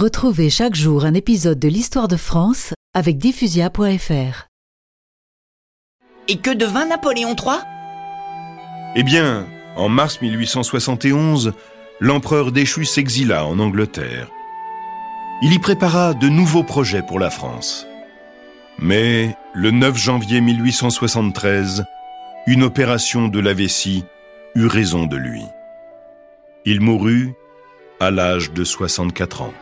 Retrouvez chaque jour un épisode de l'histoire de France avec diffusia.fr. Et que devint Napoléon III Eh bien, en mars 1871, l'empereur déchu s'exila en Angleterre. Il y prépara de nouveaux projets pour la France. Mais le 9 janvier 1873, une opération de la vessie eut raison de lui. Il mourut à l'âge de 64 ans.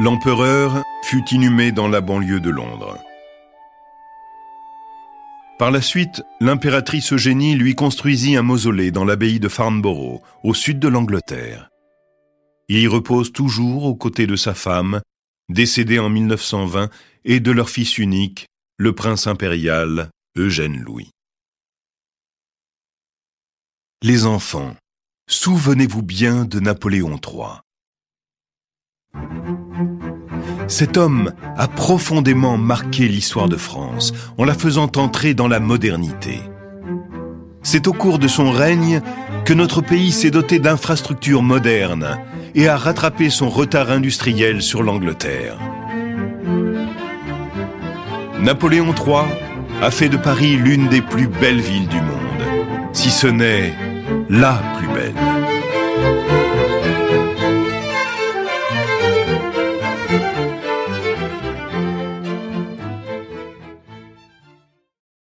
L'empereur fut inhumé dans la banlieue de Londres. Par la suite, l'impératrice Eugénie lui construisit un mausolée dans l'abbaye de Farnborough, au sud de l'Angleterre. Il y repose toujours aux côtés de sa femme, décédée en 1920, et de leur fils unique, le prince impérial Eugène Louis. Les enfants, souvenez-vous bien de Napoléon III. Cet homme a profondément marqué l'histoire de France en la faisant entrer dans la modernité. C'est au cours de son règne que notre pays s'est doté d'infrastructures modernes et a rattrapé son retard industriel sur l'Angleterre. Napoléon III a fait de Paris l'une des plus belles villes du monde, si ce n'est la plus belle.